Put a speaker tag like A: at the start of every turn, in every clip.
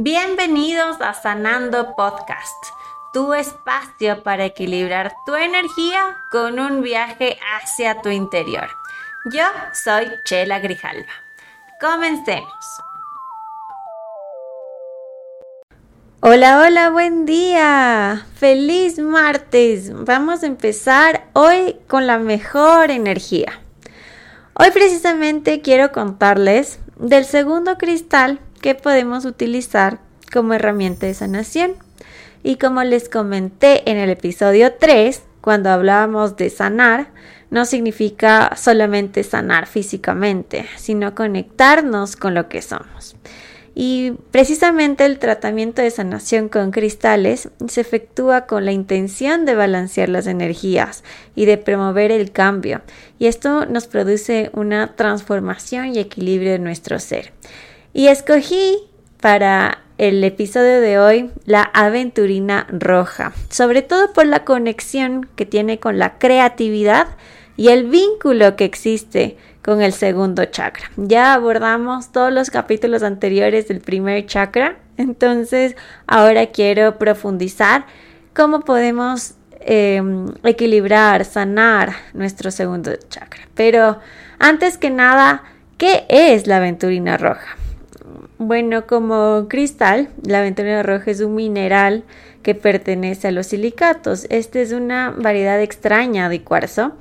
A: Bienvenidos a Sanando Podcast, tu espacio para equilibrar tu energía con un viaje hacia tu interior. Yo soy Chela Grijalva. Comencemos. Hola, hola, buen día. Feliz martes. Vamos a empezar hoy con la mejor energía. Hoy precisamente quiero contarles del segundo cristal que podemos utilizar como herramienta de sanación. Y como les comenté en el episodio 3, cuando hablábamos de sanar, no significa solamente sanar físicamente, sino conectarnos con lo que somos. Y precisamente el tratamiento de sanación con cristales se efectúa con la intención de balancear las energías y de promover el cambio. Y esto nos produce una transformación y equilibrio de nuestro ser. Y escogí para el episodio de hoy la aventurina roja, sobre todo por la conexión que tiene con la creatividad y el vínculo que existe con el segundo chakra. Ya abordamos todos los capítulos anteriores del primer chakra, entonces ahora quiero profundizar cómo podemos em, equilibrar, sanar nuestro segundo chakra. Pero antes que nada, ¿qué es la aventurina roja? Bueno, como cristal, la aventurina roja es un mineral que pertenece a los silicatos. Esta es una variedad extraña de cuarzo,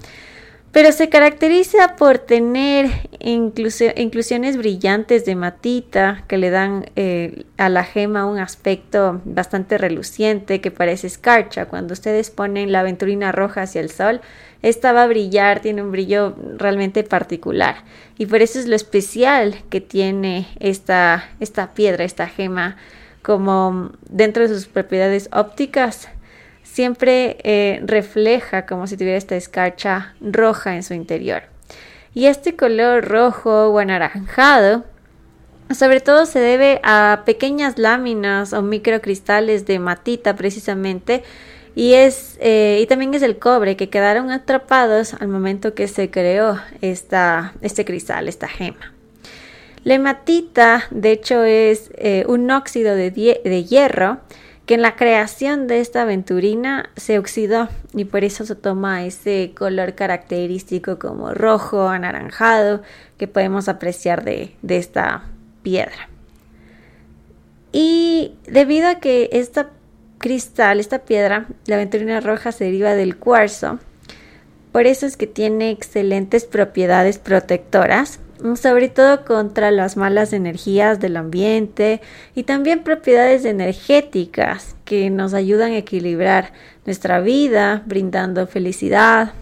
A: pero se caracteriza por tener inclusiones brillantes de matita que le dan eh, a la gema un aspecto bastante reluciente que parece escarcha. Cuando ustedes ponen la aventurina roja hacia el sol, esta va a brillar, tiene un brillo realmente particular. Y por eso es lo especial que tiene esta, esta piedra, esta gema, como dentro de sus propiedades ópticas, siempre eh, refleja como si tuviera esta escarcha roja en su interior. Y este color rojo o anaranjado sobre todo se debe a pequeñas láminas o microcristales de matita precisamente y, es, eh, y también es el cobre que quedaron atrapados al momento que se creó esta, este cristal, esta gema. La hematita, de hecho, es eh, un óxido de, de hierro que en la creación de esta aventurina se oxidó y por eso se toma ese color característico como rojo, anaranjado que podemos apreciar de, de esta piedra. Y debido a que esta cristal, esta piedra, la aventurina roja se deriva del cuarzo. Por eso es que tiene excelentes propiedades protectoras, sobre todo contra las malas energías del ambiente y también propiedades energéticas que nos ayudan a equilibrar nuestra vida, brindando felicidad,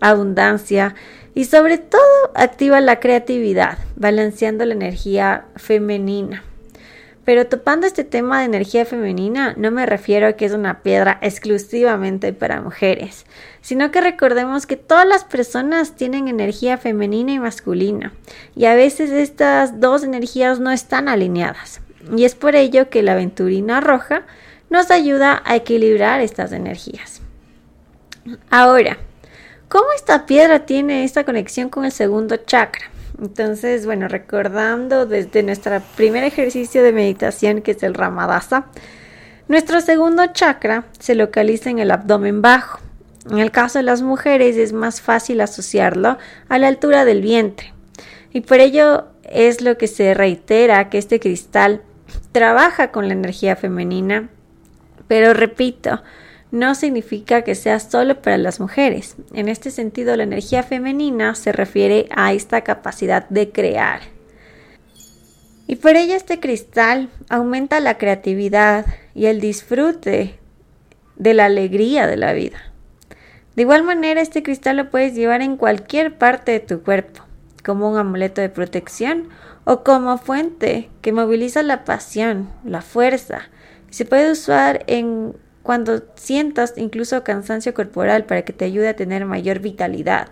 A: abundancia y sobre todo activa la creatividad, balanceando la energía femenina. Pero topando este tema de energía femenina, no me refiero a que es una piedra exclusivamente para mujeres, sino que recordemos que todas las personas tienen energía femenina y masculina, y a veces estas dos energías no están alineadas. Y es por ello que la aventurina roja nos ayuda a equilibrar estas energías. Ahora, ¿cómo esta piedra tiene esta conexión con el segundo chakra? Entonces, bueno, recordando desde nuestro primer ejercicio de meditación, que es el Ramadasa, nuestro segundo chakra se localiza en el abdomen bajo. En el caso de las mujeres es más fácil asociarlo a la altura del vientre. Y por ello es lo que se reitera que este cristal trabaja con la energía femenina. Pero repito, no significa que sea solo para las mujeres. En este sentido, la energía femenina se refiere a esta capacidad de crear. Y por ello este cristal aumenta la creatividad y el disfrute de la alegría de la vida. De igual manera, este cristal lo puedes llevar en cualquier parte de tu cuerpo, como un amuleto de protección o como fuente que moviliza la pasión, la fuerza. Se puede usar en cuando sientas incluso cansancio corporal para que te ayude a tener mayor vitalidad.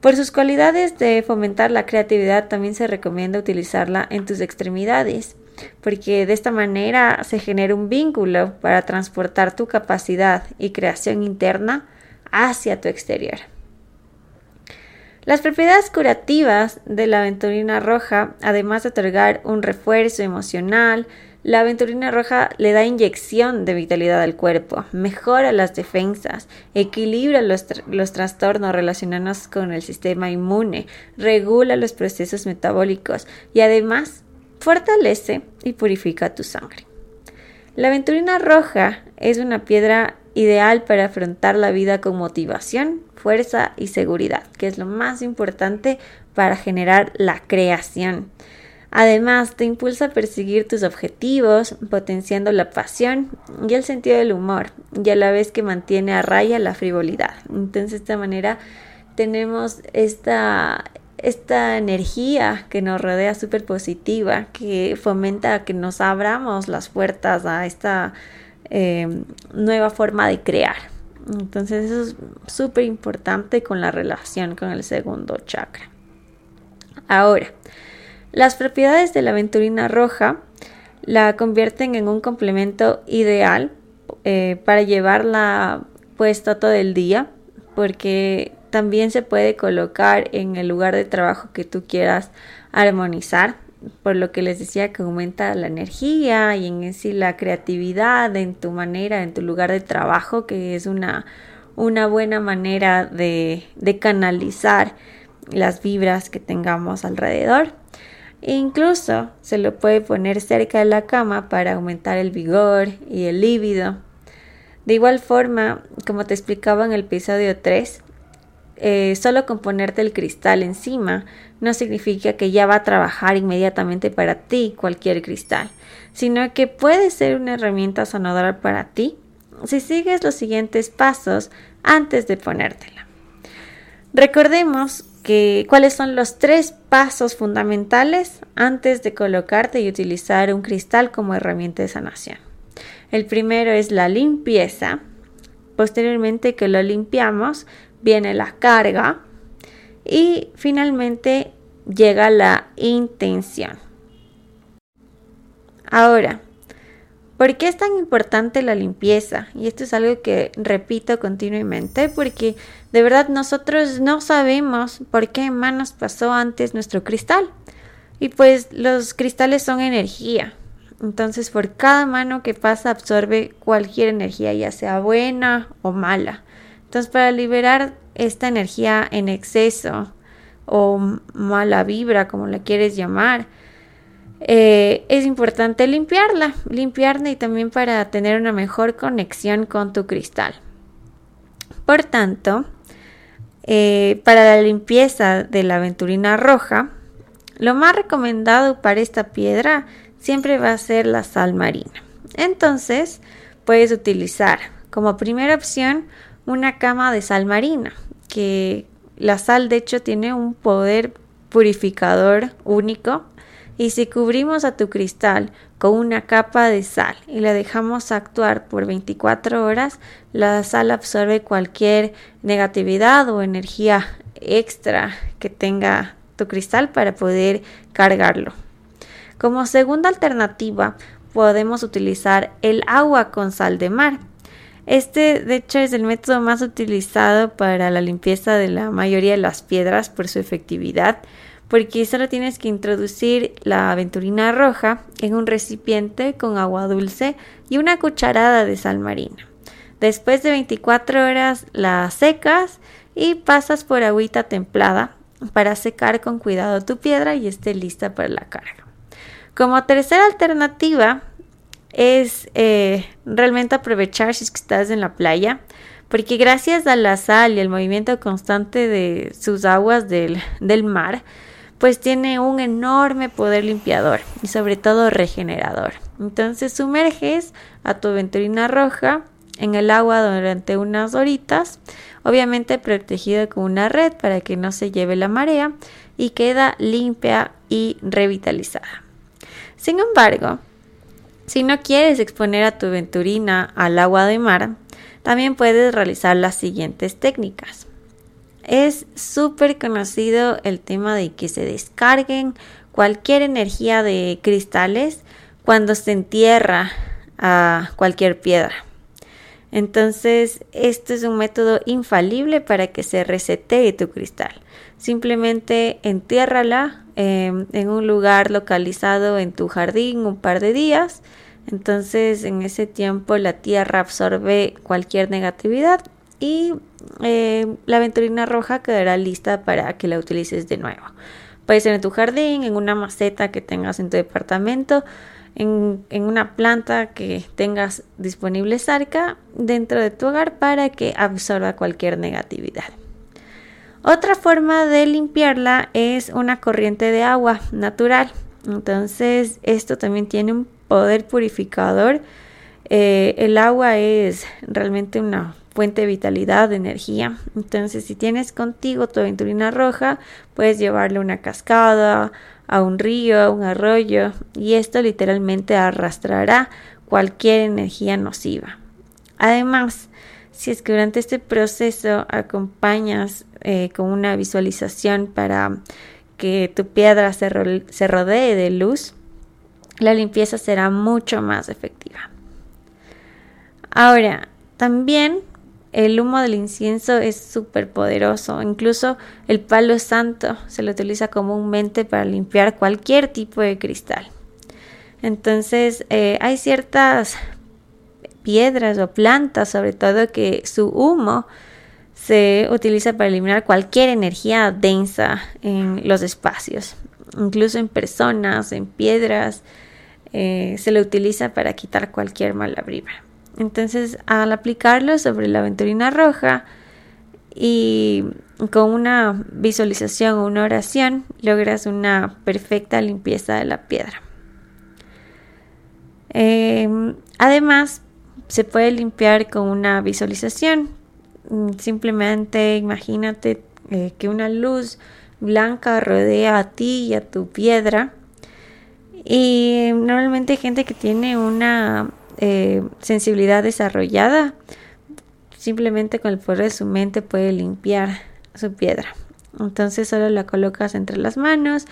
A: Por sus cualidades de fomentar la creatividad también se recomienda utilizarla en tus extremidades, porque de esta manera se genera un vínculo para transportar tu capacidad y creación interna hacia tu exterior. Las propiedades curativas de la aventurina roja, además de otorgar un refuerzo emocional, La aventurina roja le da inyección de vitalidad al cuerpo, mejora las defensas, equilibra los, los, trastornos relacionados con el sistema inmune, regula los procesos metabólicos y además fortalece y purifica tu sangre. La aventurina roja es una piedra ideal para afrontar la vida con motivación, fuerza y seguridad, que es lo más importante para generar la creación. Además, te impulsa a perseguir tus objetivos, potenciando la pasión y el sentido del humor, y a la vez que mantiene a raya la frivolidad. Entonces, de esta manera tenemos esta, esta energía que nos rodea súper positiva, que fomenta que nos abramos las puertas a esta eh, nueva forma de crear. Entonces, eso es súper importante con la relación con el segundo chakra. Ahora, las propiedades de la aventurina roja la convierten en un complemento ideal eh, para llevarla puesta todo el día, porque también se puede colocar en el lugar de trabajo que tú quieras armonizar, por lo que les decía que aumenta la energía y en sí la creatividad en tu manera, en tu lugar de trabajo, que es una, una buena manera de, de canalizar las vibras que tengamos alrededor. Incluso se lo puede poner cerca de la cama para aumentar el vigor y el líbido. De igual forma, como te explicaba en el episodio 3, eh, solo con ponerte el cristal encima no significa que ya va a trabajar inmediatamente para ti cualquier cristal, sino que puede ser una herramienta sanadora para ti si sigues los siguientes pasos antes de ponértela. Recordemos cuáles son los tres pasos fundamentales antes de colocarte y utilizar un cristal como herramienta de sanación. El primero es la limpieza. Posteriormente que lo limpiamos, viene la carga. Y finalmente llega la intención. Ahora, ¿Por qué es tan importante la limpieza? Y esto es algo que repito continuamente porque de verdad nosotros no sabemos por qué manos pasó antes nuestro cristal. Y pues los cristales son energía. Entonces por cada mano que pasa absorbe cualquier energía, ya sea buena o mala. Entonces para liberar esta energía en exceso o mala vibra, como la quieres llamar, eh, es importante limpiarla, limpiarla y también para tener una mejor conexión con tu cristal. Por tanto, eh, para la limpieza de la aventurina roja, lo más recomendado para esta piedra siempre va a ser la sal marina. Entonces, puedes utilizar como primera opción una cama de sal marina, que la sal de hecho tiene un poder purificador único y si cubrimos a tu cristal con una capa de sal y la dejamos actuar por 24 horas, la sal absorbe cualquier negatividad o energía extra que tenga tu cristal para poder cargarlo. Como segunda alternativa, podemos utilizar el agua con sal de mar. Este, de hecho, es el método más utilizado para la limpieza de la mayoría de las piedras por su efectividad porque solo tienes que introducir la aventurina roja en un recipiente con agua dulce y una cucharada de sal marina. Después de 24 horas la secas y pasas por agüita templada para secar con cuidado tu piedra y esté lista para la carga. Como tercera alternativa es eh, realmente aprovechar si es que estás en la playa, porque gracias a la sal y el movimiento constante de sus aguas del, del mar, pues tiene un enorme poder limpiador y sobre todo regenerador. Entonces sumerges a tu venturina roja en el agua durante unas horitas, obviamente protegido con una red para que no se lleve la marea y queda limpia y revitalizada. Sin embargo, si no quieres exponer a tu venturina al agua de mar, también puedes realizar las siguientes técnicas. Es súper conocido el tema de que se descarguen cualquier energía de cristales cuando se entierra a cualquier piedra. Entonces, este es un método infalible para que se resetee tu cristal. Simplemente entiérrala em, en un lugar localizado en tu jardín un par de días. Entonces, en ese tiempo la tierra absorbe cualquier negatividad y em, la aventurina roja quedará lista para que la utilices de nuevo. Puede ser en tu jardín, en una maceta que tengas en tu departamento en, una planta que tengas disponible cerca dentro de tu hogar para que absorba cualquier negatividad. Otra forma de limpiarla es una corriente de agua natural. Entonces esto también tiene un poder purificador. Eh, el agua es realmente una fuente de vitalidad, de energía. Entonces si tienes contigo tu aventurina roja, puedes llevarle una cascada, a un río, a un arroyo, y esto literalmente arrastrará cualquier energía nociva. Además, si es que durante este proceso acompañas eh, con una visualización para que tu piedra se, se rodee de luz, la limpieza será mucho más efectiva. Ahora, también el humo del incienso es súper poderoso. Incluso el palo santo se lo utiliza comúnmente para limpiar cualquier tipo de cristal. Entonces eh, hay ciertas piedras o plantas, sobre todo, que su humo se utiliza para eliminar cualquier energía densa en los espacios, incluso en personas, en piedras, eh, se lo utiliza para quitar cualquier mala vibra. Entonces, al aplicarlo sobre la aventurina roja y con una visualización o una oración, logras una perfecta limpieza de la piedra. Em, además, se puede limpiar con una visualización. Mm, simplemente imagínate eh, que una luz blanca rodea a ti y a tu piedra. Y normalmente hay gente que tiene una eh, sensibilidad desarrollada, simplemente con el poder de su mente puede limpiar su piedra. Entonces solo la colocas entre las manos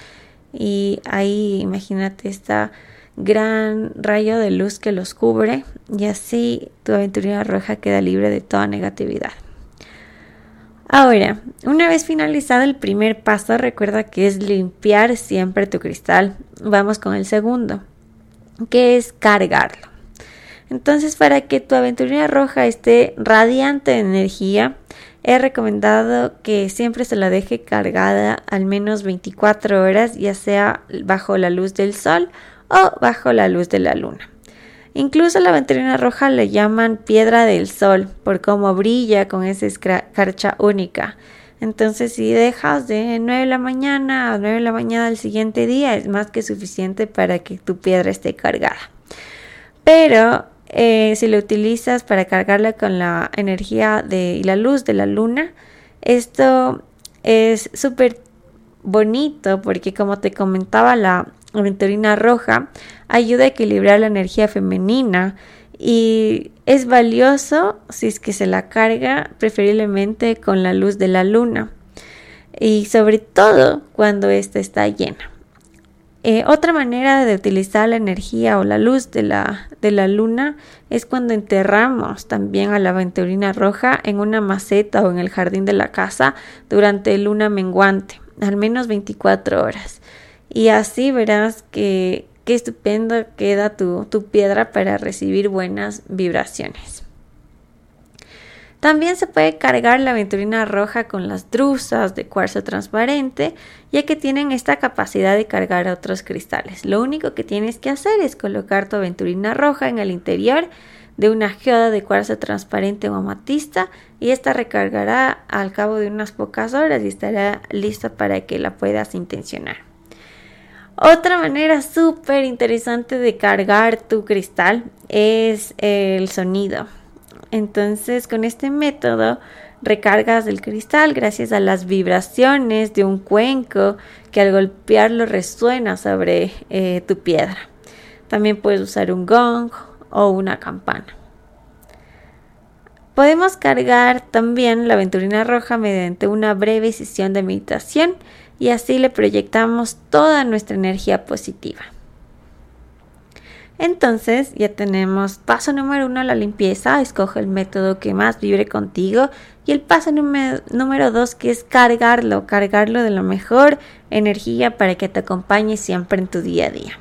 A: y ahí imagínate esta gran rayo de luz que los cubre y así tu aventurina roja queda libre de toda negatividad. Ahora, una vez finalizado el primer paso, recuerda que es limpiar siempre tu cristal. Vamos con el segundo, que es cargarlo. Entonces, para que tu aventurina roja esté radiante de energía, he recomendado que siempre se la deje cargada al menos 24 horas, ya sea bajo la luz del sol o bajo la luz de la luna. Incluso la aventurina roja le llaman piedra del sol por cómo brilla con esa escarcha única. Entonces, si dejas de 9 de la mañana a 9 de la mañana del siguiente día, es más que suficiente para que tu piedra esté cargada. Pero eh, si lo utilizas para cargarla con la energía de, y la luz de la luna, esto es súper bonito porque como te comentaba la aventurina roja ayuda a equilibrar la energía femenina y es valioso si es que se la carga preferiblemente con la luz de la luna y sobre todo cuando ésta está llena. Eh, otra manera de utilizar la energía o la luz de la, de la luna es cuando enterramos también a la aventurina roja en una maceta o en el jardín de la casa durante luna menguante, al menos 24 horas. Y así verás que qué estupendo queda tu, tu piedra para recibir buenas vibraciones. También se puede cargar la aventurina roja con las drusas de cuarzo transparente, ya que tienen esta capacidad de cargar otros cristales. Lo único que tienes que hacer es colocar tu aventurina roja en el interior de una geoda de cuarzo transparente o amatista y esta recargará al cabo de unas pocas horas y estará lista para que la puedas intencionar. Otra manera súper interesante de cargar tu cristal es el sonido. Entonces, con este método recargas el cristal gracias a las vibraciones de un cuenco que al golpearlo resuena sobre eh, tu piedra. También puedes usar un gong o una campana. Podemos cargar también la aventurina roja mediante una breve sesión de meditación y así le proyectamos toda nuestra energía positiva. Entonces ya tenemos paso número uno, la limpieza. Escoge el método que más vibre contigo. Y el paso número, número dos, que es cargarlo, cargarlo de la mejor energía para que te acompañe siempre en tu día a día.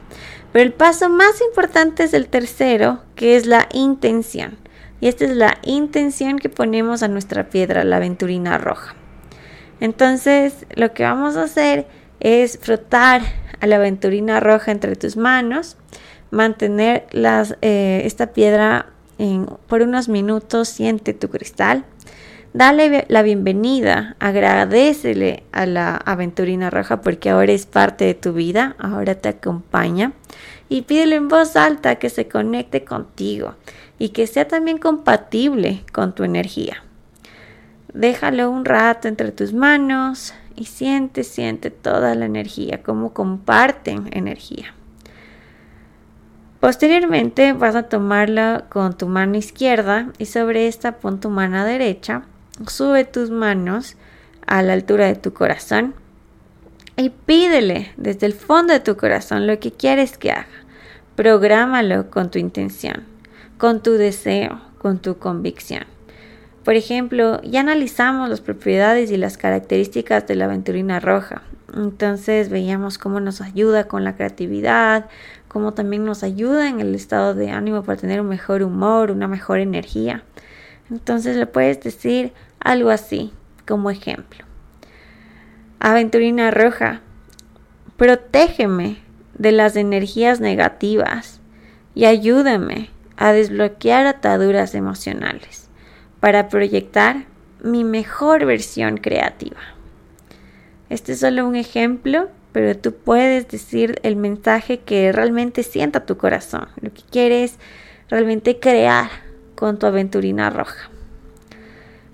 A: Pero el paso más importante es el tercero, que es la intención. Y esta es la intención que ponemos a nuestra piedra, la aventurina roja. Entonces, lo que vamos a hacer es frotar a la aventurina roja entre tus manos, mantener eh, esta piedra por unos minutos, siente tu cristal, dale la bienvenida, agradecele a la aventurina roja porque ahora es parte de tu vida, ahora te acompaña y pídele en voz alta que se conecte contigo y que sea también compatible con tu energía. Déjalo un rato entre tus manos y siente, siente toda la energía, cómo comparten energía. Posteriormente vas a tomarla con tu mano izquierda y sobre esta pon tu mano derecha. Sube tus manos a la altura de tu corazón y pídele desde el fondo de tu corazón lo que quieres que haga. Prográmalo con tu intención, con tu deseo, con tu convicción. Por ejemplo, ya analizamos las propiedades y las características de la aventurina roja. Entonces veíamos cómo nos ayuda con la creatividad, cómo también nos ayuda en el estado de ánimo para tener un mejor humor, una mejor energía. Entonces le puedes decir algo así como ejemplo. Aventurina roja, protégeme de las energías negativas y ayúdame a desbloquear ataduras emocionales para proyectar mi mejor versión creativa. Este es solo un ejemplo, pero tú puedes decir el mensaje que realmente sienta tu corazón, lo que quieres realmente crear con tu aventurina roja.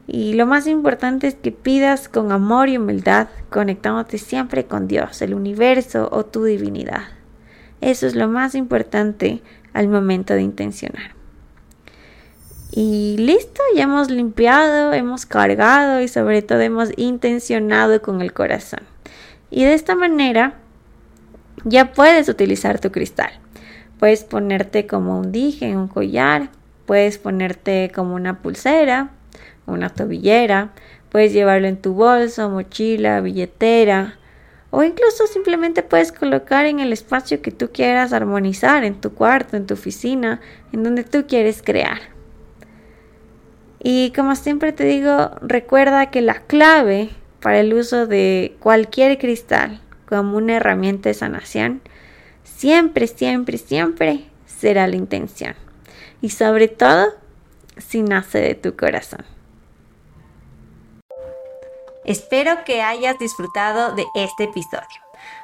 A: Y lo más importante es que pidas con amor y humildad, conectándote siempre con Dios, el universo o tu divinidad. Eso es lo más importante al momento de intencionar. Y listo, ya hemos limpiado, hemos cargado y sobre todo hemos intencionado con el corazón. Y de esta manera ya puedes utilizar tu cristal. Puedes ponerte como un dije, un collar, puedes ponerte como una pulsera, una tobillera, puedes llevarlo en tu bolso, mochila, billetera, o incluso simplemente puedes colocar en el espacio que tú quieras armonizar, en tu cuarto, en tu oficina, en donde tú quieres crear. Y como siempre te digo, recuerda que la clave para el uso de cualquier cristal como una herramienta de sanación, siempre, siempre, siempre será la intención. Y sobre todo, si nace de tu corazón. Espero que hayas disfrutado de este episodio.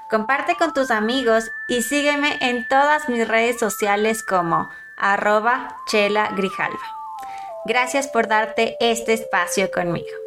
A: Comparte con tus amigos y sígueme en todas mis redes sociales como arroba chela grijalva. Gracias por darte este espacio conmigo.